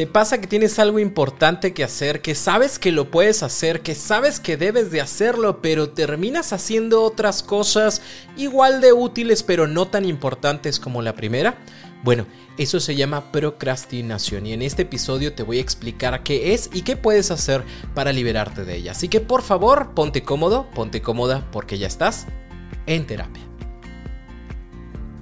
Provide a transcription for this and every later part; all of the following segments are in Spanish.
¿Te pasa que tienes algo importante que hacer, que sabes que lo puedes hacer, que sabes que debes de hacerlo, pero terminas haciendo otras cosas igual de útiles pero no tan importantes como la primera? Bueno, eso se llama procrastinación y en este episodio te voy a explicar qué es y qué puedes hacer para liberarte de ella. Así que por favor, ponte cómodo, ponte cómoda porque ya estás en terapia.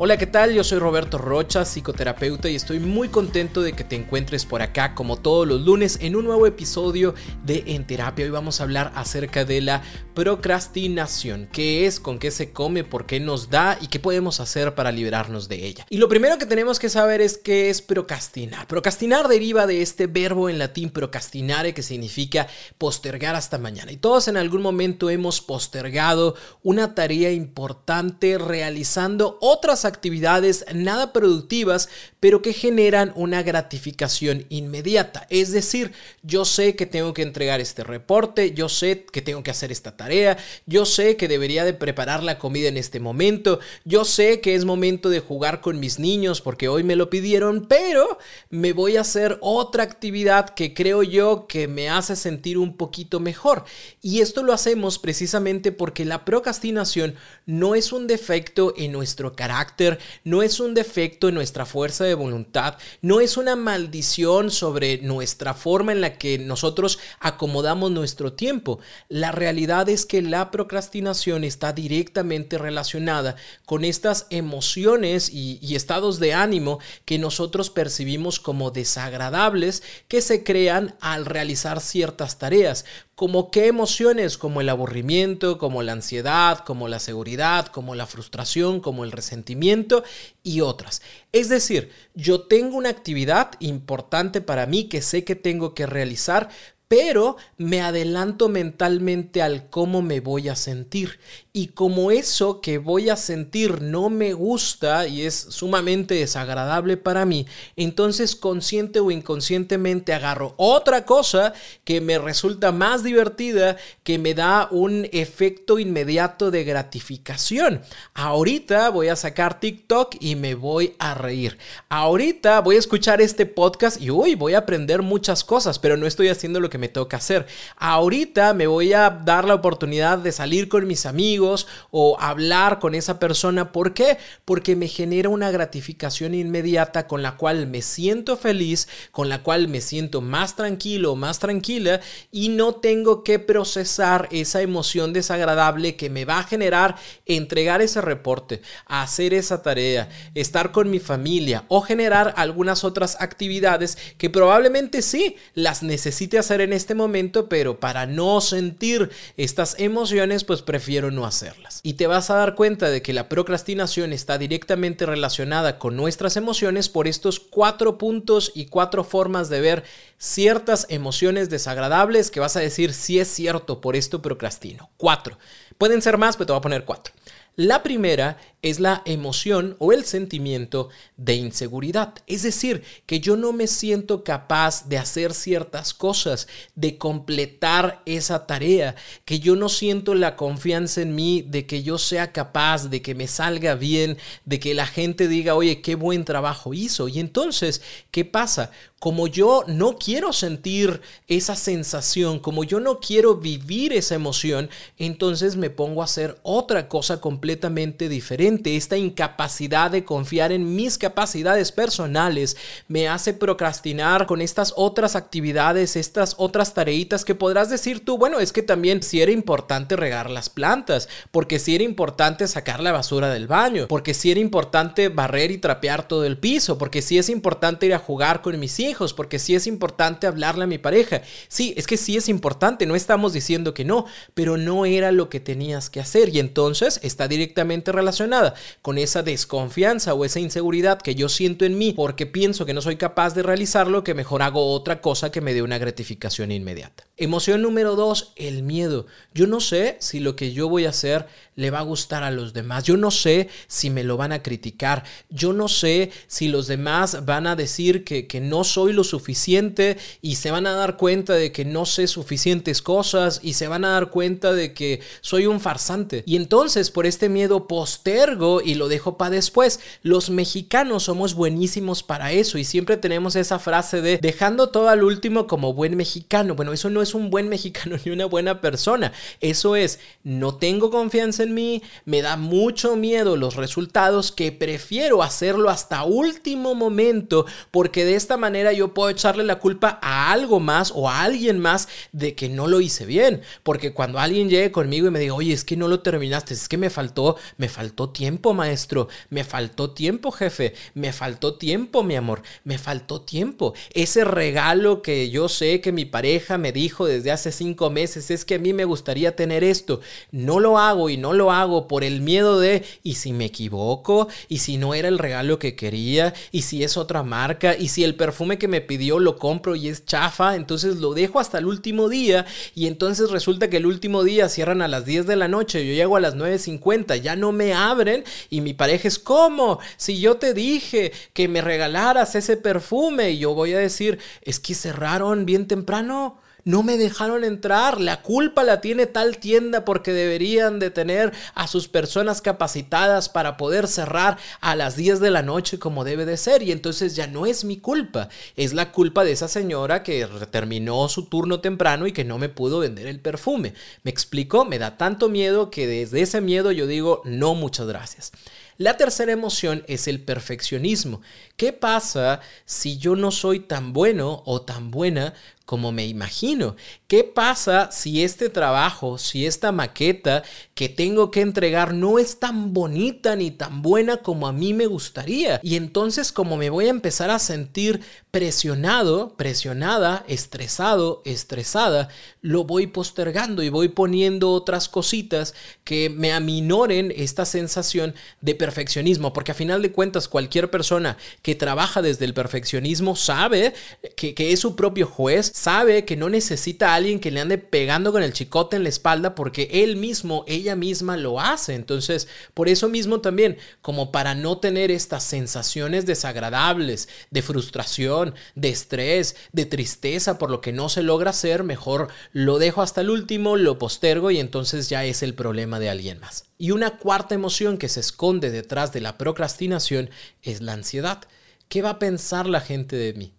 Hola, ¿qué tal? Yo soy Roberto Rocha, psicoterapeuta, y estoy muy contento de que te encuentres por acá como todos los lunes en un nuevo episodio de En Terapia. Hoy vamos a hablar acerca de la procrastinación. ¿Qué es? ¿Con qué se come? ¿Por qué nos da? ¿Y qué podemos hacer para liberarnos de ella? Y lo primero que tenemos que saber es qué es procrastinar. Procrastinar deriva de este verbo en latín procrastinare que significa postergar hasta mañana. Y todos en algún momento hemos postergado una tarea importante realizando otras actividades nada productivas, pero que generan una gratificación inmediata. Es decir, yo sé que tengo que entregar este reporte, yo sé que tengo que hacer esta tarea, yo sé que debería de preparar la comida en este momento, yo sé que es momento de jugar con mis niños porque hoy me lo pidieron, pero me voy a hacer otra actividad que creo yo que me hace sentir un poquito mejor. Y esto lo hacemos precisamente porque la procrastinación no es un defecto en nuestro carácter, no es un defecto en nuestra fuerza de voluntad, no es una maldición sobre nuestra forma en la que nosotros acomodamos nuestro tiempo. La realidad es que la procrastinación está directamente relacionada con estas emociones y, estados de ánimo que nosotros percibimos como desagradables que se crean al realizar ciertas tareas como qué emociones, como el aburrimiento, como la ansiedad, como la seguridad, como la frustración, como el resentimiento y otras. Es decir, yo tengo una actividad importante para mí que sé que tengo que realizar, pero me adelanto mentalmente al cómo me voy a sentir. Y como eso que voy a sentir no me gusta y es sumamente desagradable para mí, entonces consciente o inconscientemente agarro otra cosa que me resulta más divertida, que me da un efecto inmediato de gratificación. Ahorita voy a sacar TikTok y me voy a reír. Ahorita voy a escuchar este podcast y uy, voy a aprender muchas cosas, pero no estoy haciendo lo que me toca hacer. Ahorita me voy a dar la oportunidad de salir con mis amigos o hablar con esa persona. ¿Por qué? Porque me genera una gratificación inmediata con la cual me siento feliz, con la cual me siento más tranquilo, más tranquila y no tengo que procesar esa emoción desagradable que me va a generar entregar ese reporte, hacer esa tarea, estar con mi familia o generar algunas otras actividades que probablemente sí las necesite hacer en este momento, pero para no sentir estas emociones, pues prefiero no hacerlas. Y te vas a dar cuenta de que la procrastinación está directamente relacionada con nuestras emociones por estos cuatro puntos y cuatro formas de ver ciertas emociones desagradables que vas a decir si es cierto, por esto procrastino. Cuatro. Pueden ser más, pero te voy a poner cuatro. La primera es la emoción o el sentimiento de inseguridad. Es decir, que yo no me siento capaz de hacer ciertas cosas, de completar esa tarea, que yo no siento la confianza en mí de que yo sea capaz, de que me salga bien, de que la gente diga, oye, qué buen trabajo hizo. Y entonces, ¿qué pasa? Como yo no quiero sentir esa sensación, como yo no quiero vivir esa emoción, entonces me pongo a hacer otra cosa completamente diferente. Esta incapacidad de confiar en mis capacidades personales me hace procrastinar con estas otras actividades, estas otras tareitas que podrás decir tú, bueno, es que también si era importante regar las plantas, porque si era importante sacar la basura del baño, porque si era importante barrer y trapear todo el piso, porque si es importante ir a jugar con mis hijos, porque si es importante hablarle a mi pareja. Sí, es que sí es importante, no estamos diciendo que no, pero no era lo que tenías que hacer y entonces está directamente relacionada con esa desconfianza o esa inseguridad que yo siento en mí porque pienso que no soy capaz de realizarlo, que mejor hago otra cosa que me dé una gratificación inmediata. Emoción número dos, el miedo. Yo no sé si lo que yo voy a hacer le va a gustar a los demás. Yo no sé si me lo van a criticar. Yo no sé si los demás van a decir que, que no soy lo suficiente y se van a dar cuenta de que no sé suficientes cosas y se van a dar cuenta de que soy un farsante. Y entonces por este miedo postergo y lo dejo para después. Los mexicanos somos buenísimos para eso y siempre tenemos esa frase de dejando todo al último como buen mexicano. Bueno, eso no es un buen mexicano ni una buena persona. Eso es, no tengo confianza en mí, me da mucho miedo los resultados que prefiero hacerlo hasta último momento porque de esta manera yo puedo echarle la culpa a algo más o a alguien más de que no lo hice bien. Porque cuando alguien llegue conmigo y me diga, oye, es que no lo terminaste, es que me faltó, me faltó tiempo, maestro, me faltó tiempo, jefe, me faltó tiempo, mi amor, me faltó tiempo. Ese regalo que yo sé que mi pareja me dijo desde hace cinco meses es que a mí me gustaría tener esto, no lo hago y no lo hago por el miedo de, ¿y si me equivoco? ¿Y si no era el regalo que quería? ¿Y si es otra marca? ¿Y si el perfume que me pidió lo compro y es chafa? Entonces lo dejo hasta el último día y entonces resulta que el último día cierran a las 10 de la noche, yo llego a las 9.50, ya no me abren y mi pareja es, ¿cómo? Si yo te dije que me regalaras ese perfume y yo voy a decir, es que cerraron bien temprano no me dejaron entrar, la culpa la tiene tal tienda porque deberían de tener a sus personas capacitadas para poder cerrar a las 10 de la noche como debe de ser y entonces ya no es mi culpa, es la culpa de esa señora que terminó su turno temprano y que no me pudo vender el perfume. ¿Me explico? Me da tanto miedo que desde ese miedo yo digo no muchas gracias. La tercera emoción es el perfeccionismo. ¿Qué pasa si yo no soy tan bueno o tan buena como me imagino. ¿Qué pasa si este trabajo, si esta maqueta que tengo que entregar no es tan bonita ni tan buena como a mí me gustaría? Y entonces como me voy a empezar a sentir presionado, presionada, estresado, estresada, lo voy postergando y voy poniendo otras cositas que me aminoren esta sensación de perfeccionismo, porque a final de cuentas cualquier persona que trabaja desde el perfeccionismo sabe que, que es su propio juez, sabe que no necesita a alguien que le ande pegando con el chicote en la espalda porque él mismo, ella misma lo hace. Entonces, por eso mismo también, como para no tener estas sensaciones desagradables de frustración, de estrés, de tristeza por lo que no se logra hacer, mejor lo dejo hasta el último, lo postergo y entonces ya es el problema de alguien más. Y una cuarta emoción que se esconde detrás de la procrastinación es la ansiedad. ¿Qué va a pensar la gente de mí?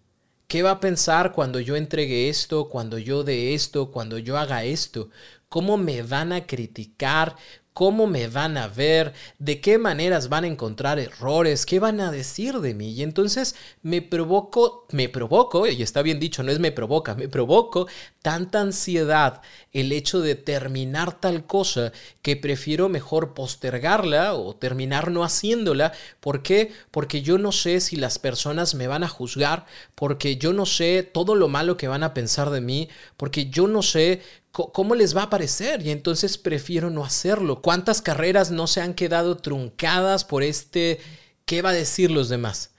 ¿Qué va a pensar cuando yo entregue esto, cuando yo dé esto, cuando yo haga esto? ¿Cómo me van a criticar? cómo me van a ver, de qué maneras van a encontrar errores, qué van a decir de mí. Y entonces me provoco, me provoco, y está bien dicho, no es me provoca, me provoco tanta ansiedad el hecho de terminar tal cosa que prefiero mejor postergarla o terminar no haciéndola. ¿Por qué? Porque yo no sé si las personas me van a juzgar, porque yo no sé todo lo malo que van a pensar de mí, porque yo no sé ¿Cómo les va a parecer? Y entonces prefiero no hacerlo. ¿Cuántas carreras no se han quedado truncadas por este qué va a decir los demás?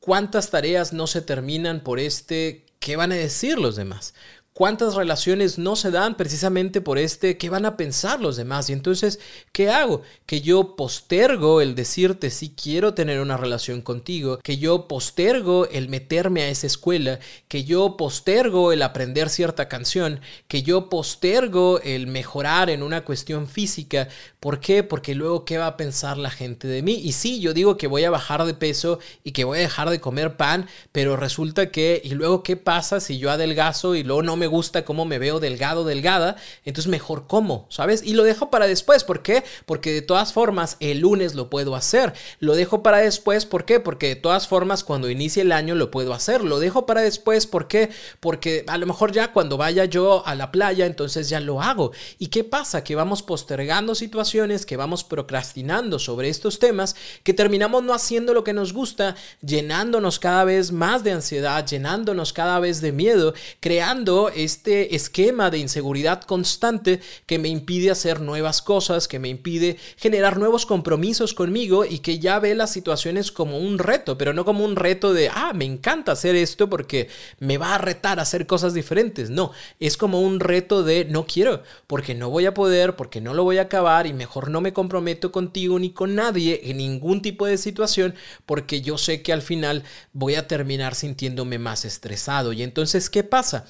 ¿Cuántas tareas no se terminan por este qué van a decir los demás? Cuántas relaciones no se dan precisamente por este qué van a pensar los demás. Y entonces, ¿qué hago? Que yo postergo el decirte si quiero tener una relación contigo, que yo postergo el meterme a esa escuela, que yo postergo el aprender cierta canción, que yo postergo el mejorar en una cuestión física. ¿Por qué? Porque luego, ¿qué va a pensar la gente de mí? Y sí, yo digo que voy a bajar de peso y que voy a dejar de comer pan, pero resulta que, y luego, ¿qué pasa si yo adelgazo y luego no me gusta cómo me veo delgado, delgada, entonces mejor como, ¿sabes? Y lo dejo para después, ¿por qué? Porque de todas formas el lunes lo puedo hacer. Lo dejo para después, ¿por qué? Porque de todas formas cuando inicie el año lo puedo hacer. Lo dejo para después, ¿por qué? Porque a lo mejor ya cuando vaya yo a la playa, entonces ya lo hago. ¿Y qué pasa? Que vamos postergando situaciones, que vamos procrastinando sobre estos temas, que terminamos no haciendo lo que nos gusta, llenándonos cada vez más de ansiedad, llenándonos cada vez de miedo, creando este esquema de inseguridad constante que me impide hacer nuevas cosas, que me impide generar nuevos compromisos conmigo y que ya ve las situaciones como un reto, pero no como un reto de, ah, me encanta hacer esto porque me va a retar a hacer cosas diferentes. No, es como un reto de no quiero, porque no voy a poder, porque no lo voy a acabar y mejor no me comprometo contigo ni con nadie en ningún tipo de situación porque yo sé que al final voy a terminar sintiéndome más estresado. Y entonces, ¿qué pasa?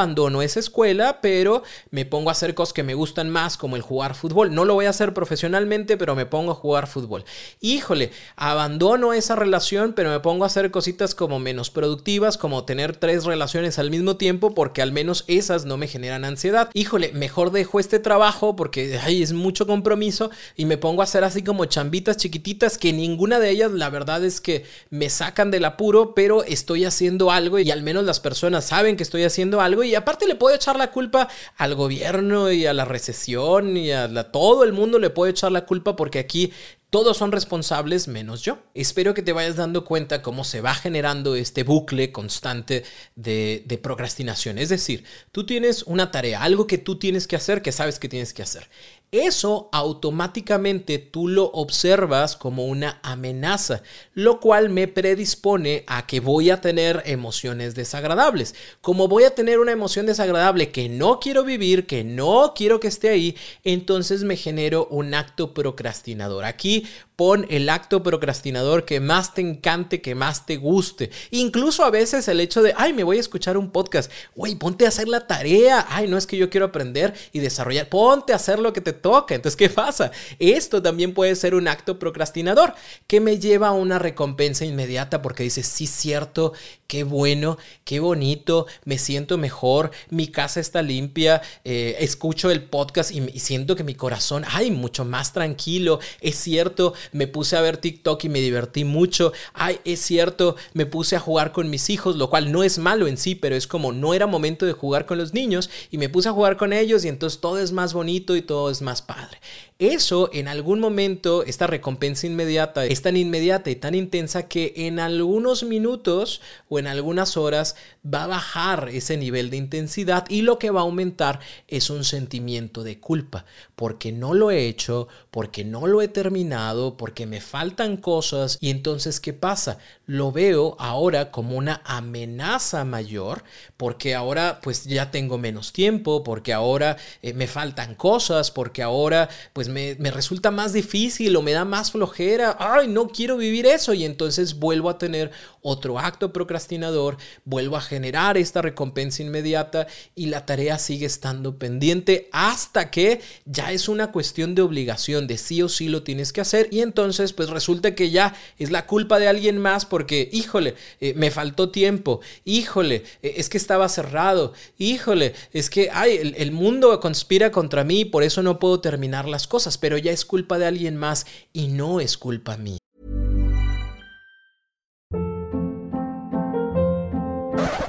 Abandono esa escuela, pero me pongo a hacer cosas que me gustan más, como el jugar fútbol. No lo voy a hacer profesionalmente, pero me pongo a jugar fútbol. Híjole, abandono esa relación, pero me pongo a hacer cositas como menos productivas, como tener tres relaciones al mismo tiempo, porque al menos esas no me generan ansiedad. Híjole, mejor dejo este trabajo porque ay, es mucho compromiso y me pongo a hacer así como chambitas chiquititas que ninguna de ellas la verdad es que me sacan del apuro, pero estoy haciendo algo y al menos las personas saben que estoy haciendo algo aparte le puedo echar la culpa al gobierno y a la recesión y a todo el mundo le puedo echar la culpa porque aquí todos son responsables menos yo. Espero que te vayas dando cuenta cómo se va generando este bucle constante de, procrastinación. Es decir, tú tienes una tarea, algo que tú tienes que hacer, que sabes que tienes que hacer. Eso automáticamente tú lo observas como una amenaza, lo cual me predispone a que voy a tener emociones desagradables. Como voy a tener una emoción desagradable que no quiero vivir, que no quiero que esté ahí, entonces me genero un acto procrastinador. Aquí pon el acto procrastinador que más te encante, que más te guste. Incluso a veces el hecho de, ay, me voy a escuchar un podcast, güey, ponte a hacer la tarea, ay, no es que yo quiero aprender y desarrollar, ponte a hacer lo que te toca. Entonces, ¿qué pasa? Esto también puede ser un acto procrastinador que me lleva a una recompensa inmediata porque dices, sí, cierto, qué bueno, qué bonito, me siento mejor, mi casa está limpia, eh, escucho el podcast y, siento que mi corazón, ay, mucho más tranquilo, es cierto, me puse a ver TikTok y me divertí mucho, ay, es cierto, me puse a jugar con mis hijos, lo cual no es malo en sí, pero es como no era momento de jugar con los niños y me puse a jugar con ellos y entonces todo es más bonito y todo es más padre. Eso en algún momento, esta recompensa inmediata es tan inmediata y tan intensa que en algunos minutos o en algunas horas va a bajar ese nivel de intensidad y lo que va a aumentar es un sentimiento de culpa porque no lo he hecho, porque no lo he terminado, porque me faltan cosas y entonces ¿qué pasa? Lo veo ahora como una amenaza mayor porque ahora pues ya tengo menos tiempo, porque ahora eh, me faltan cosas, porque ahora pues me, resulta más difícil o me da más flojera, ay, no quiero vivir eso. Y entonces vuelvo a tener otro acto procrastinador, vuelvo a generar esta recompensa inmediata y la tarea sigue estando pendiente hasta que ya es una cuestión de obligación, de sí o sí lo tienes que hacer. Y entonces pues resulta que ya es la culpa de alguien más porque, híjole, eh, me faltó tiempo, híjole, eh, es que estaba cerrado, híjole, es que, ay, el, el mundo conspira contra mí, por eso no puedo terminar las cosas pero ya es culpa de alguien más y no es culpa mía.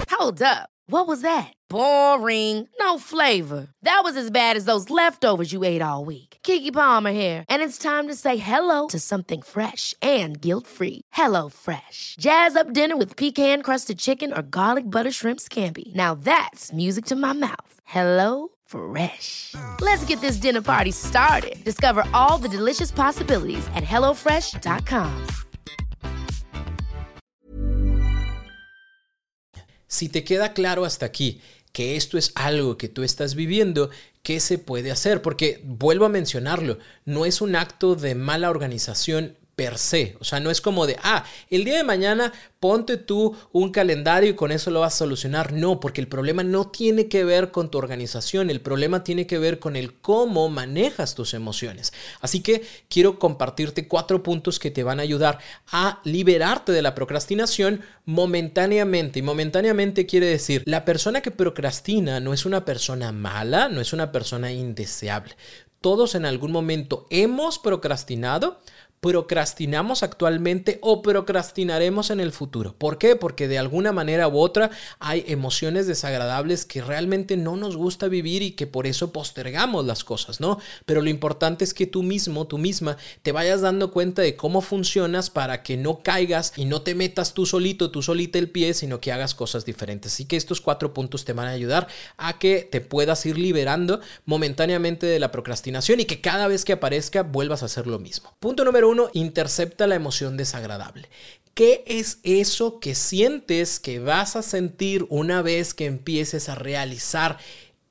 Hold up. What was that? Boring. No flavor. That was as bad as those leftovers you ate all week. Kiki Palmer here, and it's time to say hello to something fresh and guilt-free. Hello Fresh. Jazz up dinner with pecan-crusted chicken or garlic butter shrimp scampi. Now that's music to my mouth. Hello Fresh. Let's get this dinner party started. Discover all the delicious possibilities at HelloFresh.com. Si te queda claro hasta aquí que esto es algo que tú estás viviendo, ¿qué se puede hacer? Porque vuelvo a mencionarlo, no es un acto de mala organización per se. O sea, no es como de, ah, el día de mañana ponte tú un calendario y con eso lo vas a solucionar. No, porque el problema no tiene que ver con tu organización, el problema tiene que ver con el cómo manejas tus emociones. Así que quiero compartirte cuatro puntos que te van a ayudar a liberarte de la procrastinación momentáneamente. Y momentáneamente quiere decir, la persona que procrastina no es una persona mala, no es una persona indeseable. Todos en algún momento hemos procrastinado procrastinamos actualmente o procrastinaremos en el futuro. ¿Por qué? Porque de alguna manera u otra hay emociones desagradables que realmente no nos gusta vivir y que por eso postergamos las cosas, ¿no? Pero lo importante es que tú mismo, tú misma, te vayas dando cuenta de cómo funcionas para que no caigas y no te metas tú solito, tú solita el pie, sino que hagas cosas diferentes. Así que estos cuatro puntos te van a ayudar a que te puedas ir liberando momentáneamente de la procrastinación y que cada vez que aparezca vuelvas a hacer lo mismo. Punto número uno, intercepta la emoción desagradable. ¿Qué es eso que sientes que vas a sentir una vez que empieces a realizar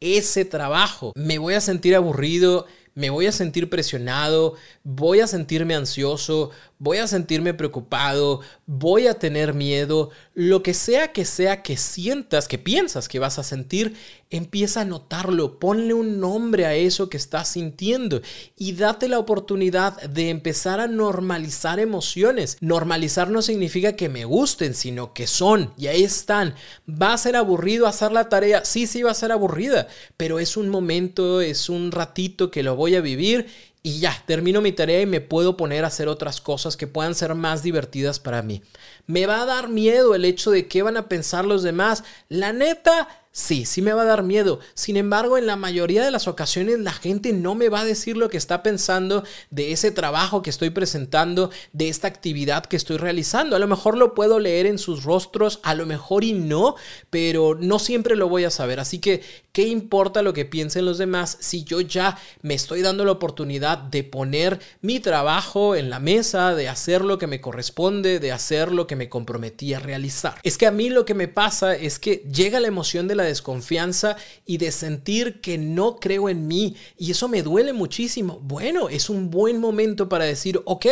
ese trabajo? Me voy a sentir aburrido, me voy a sentir presionado, voy a sentirme ansioso, voy a sentirme preocupado, voy a tener miedo, lo que sea que sea que sientas, que piensas que vas a sentir, empieza a notarlo, ponle un nombre a eso que estás sintiendo y date la oportunidad de empezar a normalizar emociones. Normalizar no significa que me gusten, sino que son y ahí están. ¿Va a ser aburrido hacer la tarea? Sí, sí va a ser aburrida, pero es un momento, es un ratito que lo voy a vivir y ya, termino mi tarea y me puedo poner a hacer otras cosas que puedan ser más divertidas para mí. Me va a dar miedo el hecho de qué van a pensar los demás. La neta, Sí, sí me va a dar miedo. Sin embargo, en la mayoría de las ocasiones la gente no me va a decir lo que está pensando de ese trabajo que estoy presentando, de esta actividad que estoy realizando. A lo mejor lo puedo leer en sus rostros, a lo mejor y no, pero no siempre lo voy a saber. Así que, ¿qué importa lo que piensen los demás si yo ya me estoy dando la oportunidad de poner mi trabajo en la mesa, de hacer lo que me corresponde, de hacer lo que me comprometí a realizar? Es que a mí lo que me pasa es que llega la emoción de desconfianza y de sentir que no creo en mí y eso me duele muchísimo. Bueno, es un buen momento para decir, ok,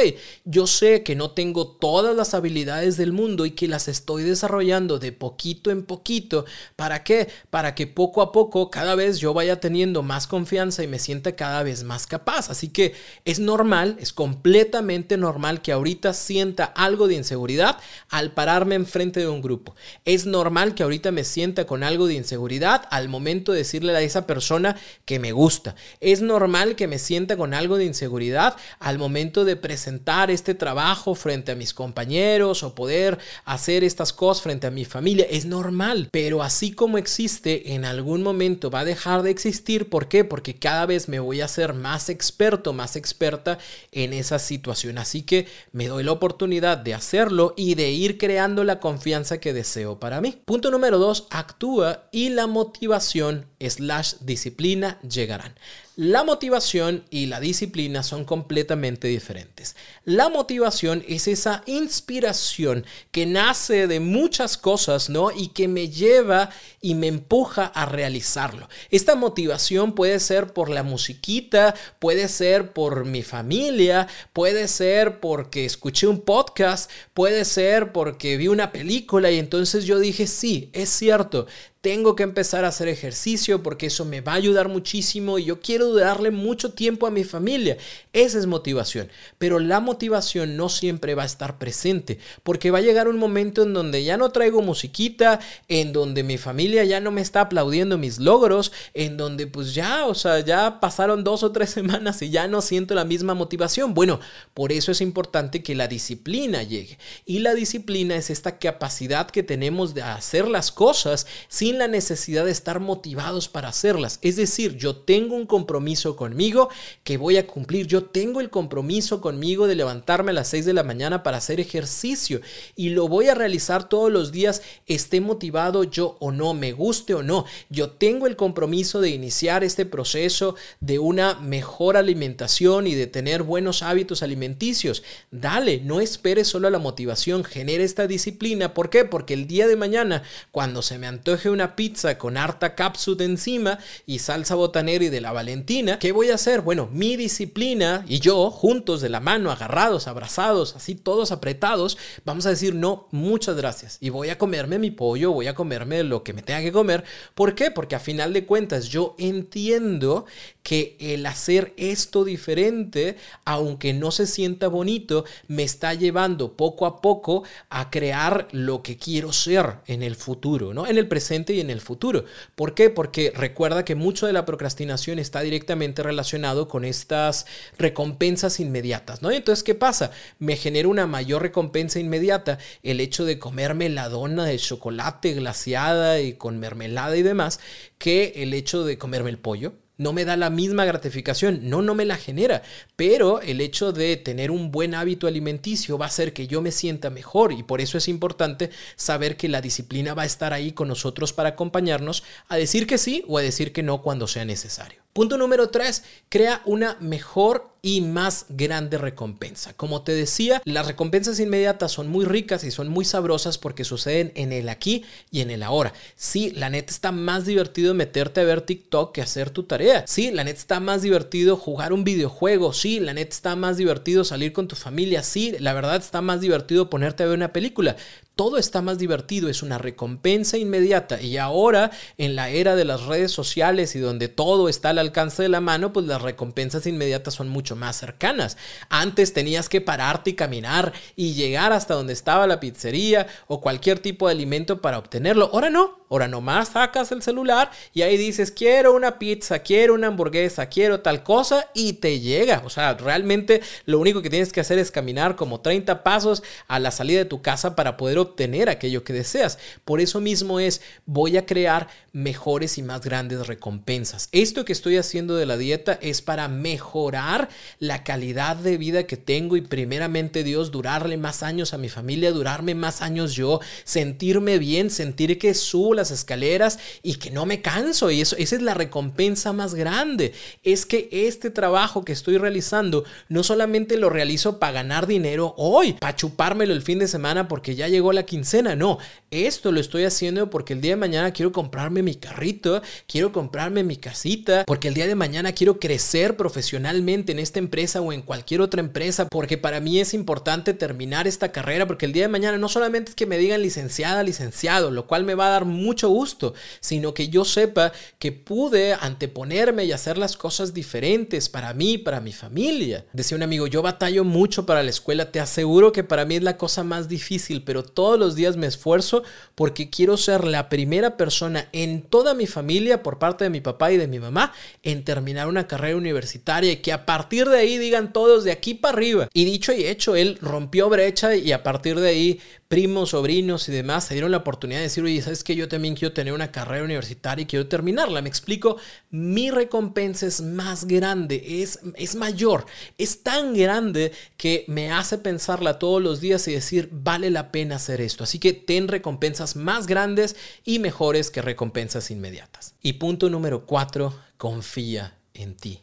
yo sé que no tengo todas las habilidades del mundo y que las estoy desarrollando de poquito en poquito. ¿Para qué? Para que poco a poco cada vez yo vaya teniendo más confianza y me sienta cada vez más capaz. Así que es normal, es completamente normal que ahorita sienta algo de inseguridad al pararme enfrente de un grupo. Es normal que ahorita me sienta con algo de inseguridad al momento de decirle a esa persona que me gusta. Es normal que me sienta con algo de inseguridad al momento de presentar este trabajo frente a mis compañeros o poder hacer estas cosas frente a mi familia. Es normal, pero así como existe, en algún momento va a dejar de existir. ¿Por qué? Porque cada vez me voy a ser más experto, más experta en esa situación. Así que me doy la oportunidad de hacerlo y de ir creando la confianza que deseo para mí. Punto número dos, actúa y la motivación slash disciplina llegarán. La motivación y la disciplina son completamente diferentes. La motivación es esa inspiración que nace de muchas cosas, ¿no? Y que me lleva y me empuja a realizarlo. Esta motivación puede ser por la musiquita, puede ser por mi familia, puede ser porque escuché un podcast, puede ser porque vi una película y entonces yo dije, sí, es cierto, tengo que empezar a hacer ejercicio porque eso me va a ayudar muchísimo y yo quiero darle mucho tiempo a mi familia. Esa es motivación. Pero la motivación no siempre va a estar presente porque va a llegar un momento en donde ya no traigo musiquita, en donde mi familia ya no me está aplaudiendo mis logros, en donde pues ya, o sea, ya pasaron dos o tres semanas y ya no siento la misma motivación. Bueno, por eso es importante que la disciplina llegue. Y la disciplina es esta capacidad que tenemos de hacer las cosas sin la necesidad de estar motivados para hacerlas. Es decir, yo tengo un compromiso conmigo que voy a cumplir. Yo tengo el compromiso conmigo de levantarme a las 6 de la mañana para hacer ejercicio y lo voy a realizar todos los días, esté motivado yo o no, me guste o no. Yo tengo el compromiso de iniciar este proceso de una mejor alimentación y de tener buenos hábitos alimenticios. Dale, no esperes solo a la motivación, genera esta disciplina. ¿Por qué? Porque el día de mañana, cuando se me antoje un una pizza con harta cápsula encima y salsa botanera y de la Valentina, ¿qué voy a hacer? Bueno, mi disciplina y yo, juntos de la mano, agarrados, abrazados, así todos apretados, vamos a decir no, muchas gracias. Y voy a comerme mi pollo, voy a comerme lo que me tenga que comer. ¿Por qué? Porque a final de cuentas yo entiendo que el hacer esto diferente, aunque no se sienta bonito, me está llevando poco a poco a crear lo que quiero ser en el futuro, ¿no? En el presente y en el futuro. ¿Por qué? Porque recuerda que mucho de la procrastinación está directamente relacionado con estas recompensas inmediatas, ¿no? Entonces, ¿qué pasa? Me genera una mayor recompensa inmediata el hecho de comerme la dona de chocolate glaciada y con mermelada y demás que el hecho de comerme el pollo no me da la misma gratificación, no, no me la genera, pero el hecho de tener un buen hábito alimenticio va a hacer que yo me sienta mejor y por eso es importante saber que la disciplina va a estar ahí con nosotros para acompañarnos a decir que sí o a decir que no cuando sea necesario. Punto número 3, crea una mejor y más grande recompensa. Como te decía, las recompensas inmediatas son muy ricas y son muy sabrosas porque suceden en el aquí y en el ahora. Sí, la neta está más divertido meterte a ver TikTok que hacer tu tarea. Sí, la neta está más divertido jugar un videojuego. Sí, la neta está más divertido salir con tu familia. Sí, la verdad está más divertido ponerte a ver una película todo está más divertido, es una recompensa inmediata. Y ahora, en la era de las redes sociales y donde todo está al alcance de la mano, pues las recompensas inmediatas son mucho más cercanas. Antes tenías que pararte y caminar y llegar hasta donde estaba la pizzería o cualquier tipo de alimento para obtenerlo. Ahora no, ahora nomás sacas el celular y ahí dices, quiero una pizza, quiero una hamburguesa, quiero tal cosa y te llega. O sea, realmente lo único que tienes que hacer es caminar como 30 pasos a la salida de tu casa para poder aquello que deseas. Por eso mismo es, voy a crear mejores y más grandes recompensas. Esto que estoy haciendo de la dieta es para mejorar la calidad de vida que tengo y primeramente Dios, durarle más años a mi familia, durarme más años yo, sentirme bien, sentir que subo las escaleras y que no me canso. Y eso, esa es la recompensa más grande. Es que este trabajo que estoy realizando no solamente lo realizo para ganar dinero hoy, para chupármelo el fin de semana porque ya llegó la quincena. No, esto lo estoy haciendo porque el día de mañana quiero comprarme mi carrito, quiero comprarme mi casita, porque el día de mañana quiero crecer profesionalmente en esta empresa o en cualquier otra empresa, porque para mí es importante terminar esta carrera, porque el día de mañana no solamente es que me digan licenciada, licenciado, lo cual me va a dar mucho gusto, sino que yo sepa que pude anteponerme y hacer las cosas diferentes para mí, para mi familia. Decía un amigo, yo batallo mucho para la escuela, te aseguro que para mí es la cosa más difícil, pero todos los días me esfuerzo porque quiero ser la primera persona en toda mi familia, por parte de mi papá y de mi mamá, en terminar una carrera universitaria y que a partir de ahí digan todos de aquí para arriba. Y dicho y hecho, él rompió brecha y a partir de ahí primos, sobrinos y demás se dieron la oportunidad de decir, oye, ¿sabes que Yo también quiero tener una carrera universitaria y quiero terminarla. Me explico, mi recompensa es más grande, es, es mayor, es tan grande que me hace pensarla todos los días y decir, vale la pena esto. Así que ten recompensas más grandes y mejores que recompensas inmediatas. Y punto número cuatro, confía en ti.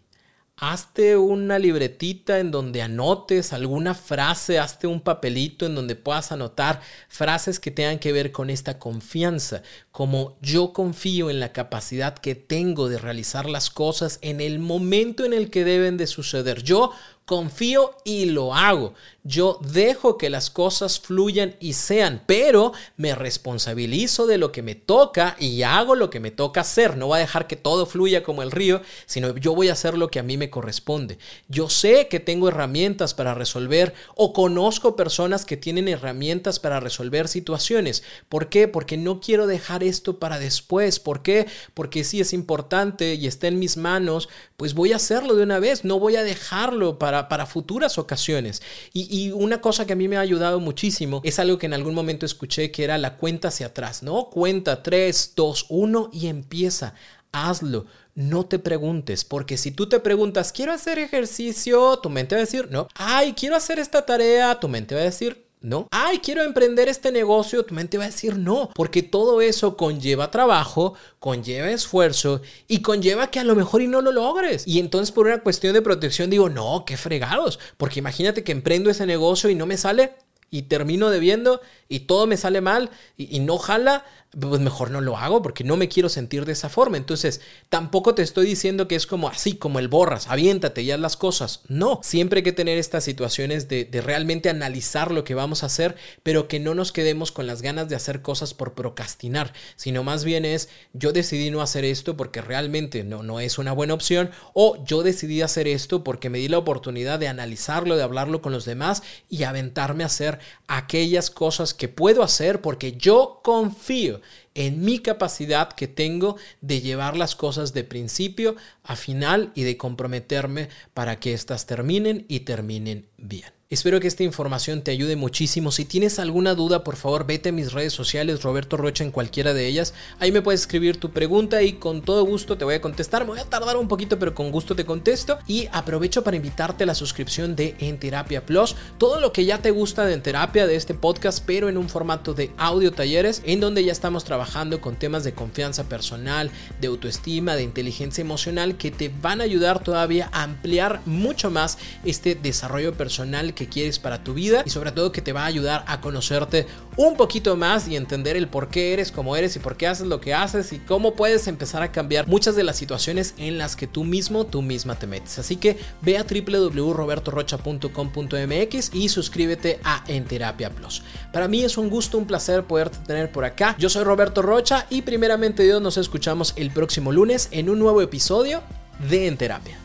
Hazte una libretita en donde anotes alguna frase, hazte un papelito en donde puedas anotar frases que tengan que ver con esta confianza, como yo confío en la capacidad que tengo de realizar las cosas en el momento en el que deben de suceder. Yo confío y lo hago. Yo dejo que las cosas fluyan y sean, pero me responsabilizo de lo que me toca y hago lo que me toca hacer. No voy a dejar que todo fluya como el río, sino yo voy a hacer lo que a mí me corresponde. Yo sé que tengo herramientas para resolver o conozco personas que tienen herramientas para resolver situaciones. ¿Por qué? Porque no quiero dejar esto para después. ¿Por qué? Porque si es importante y está en mis manos, pues voy a hacerlo de una vez. No voy a dejarlo para para, futuras ocasiones. Y, y, una cosa que a mí me ha ayudado muchísimo es algo que en algún momento escuché que era la cuenta hacia atrás, ¿no? Cuenta 3, 2, 1 y empieza. Hazlo. No te preguntes, porque si tú te preguntas, quiero hacer ejercicio, tu mente va a decir, no. Ay, quiero hacer esta tarea, tu mente va a decir, no. Ay, quiero emprender este negocio, tu mente va a decir no, porque todo eso conlleva trabajo, conlleva esfuerzo y conlleva que a lo mejor y no lo logres. Y entonces por una cuestión de protección digo, no, qué fregados, porque imagínate que emprendo ese negocio y no me sale y termino debiendo y todo me sale mal y, y no jala, pues mejor no lo hago porque no me quiero sentir de esa forma. Entonces, tampoco te estoy diciendo que es como así, como el borras, aviéntate y haz las cosas. No, siempre hay que tener estas situaciones de, de, realmente analizar lo que vamos a hacer, pero que no nos quedemos con las ganas de hacer cosas por procrastinar, sino más bien es, yo decidí no hacer esto porque realmente no, no es una buena opción, o yo decidí hacer esto porque me di la oportunidad de analizarlo, de hablarlo con los demás y aventarme a hacer hacer aquellas cosas que puedo hacer porque yo confío en mi capacidad que tengo de llevar las cosas de principio a final y de comprometerme para que éstas terminen y terminen bien. Espero que esta información te ayude muchísimo. Si tienes alguna duda, por favor, vete a mis redes sociales, Roberto Rocha en cualquiera de ellas. Ahí me puedes escribir tu pregunta y con todo gusto te voy a contestar. Me voy a tardar un poquito, pero con gusto te contesto. Y aprovecho para invitarte a la suscripción de En Terapia Plus. Todo lo que ya te gusta de En Terapia, de este podcast, pero en un formato de audio talleres, en donde ya estamos trabajando con temas de confianza personal, de autoestima, de inteligencia emocional, que te van a ayudar todavía a ampliar mucho más este desarrollo personal que quieres para tu vida y sobre todo que te va a ayudar a conocerte un poquito más y entender el por qué eres como eres y por qué haces lo que haces y cómo puedes empezar a cambiar muchas de las situaciones en las que tú mismo, tú misma te metes. Así que ve a www.robertorocha.com.mx y suscríbete a En Terapia Plus. Para mí es un gusto, un placer poderte tener por acá. Yo soy Roberto Rocha y primeramente Dios nos escuchamos el próximo lunes en un nuevo episodio de En Terapia.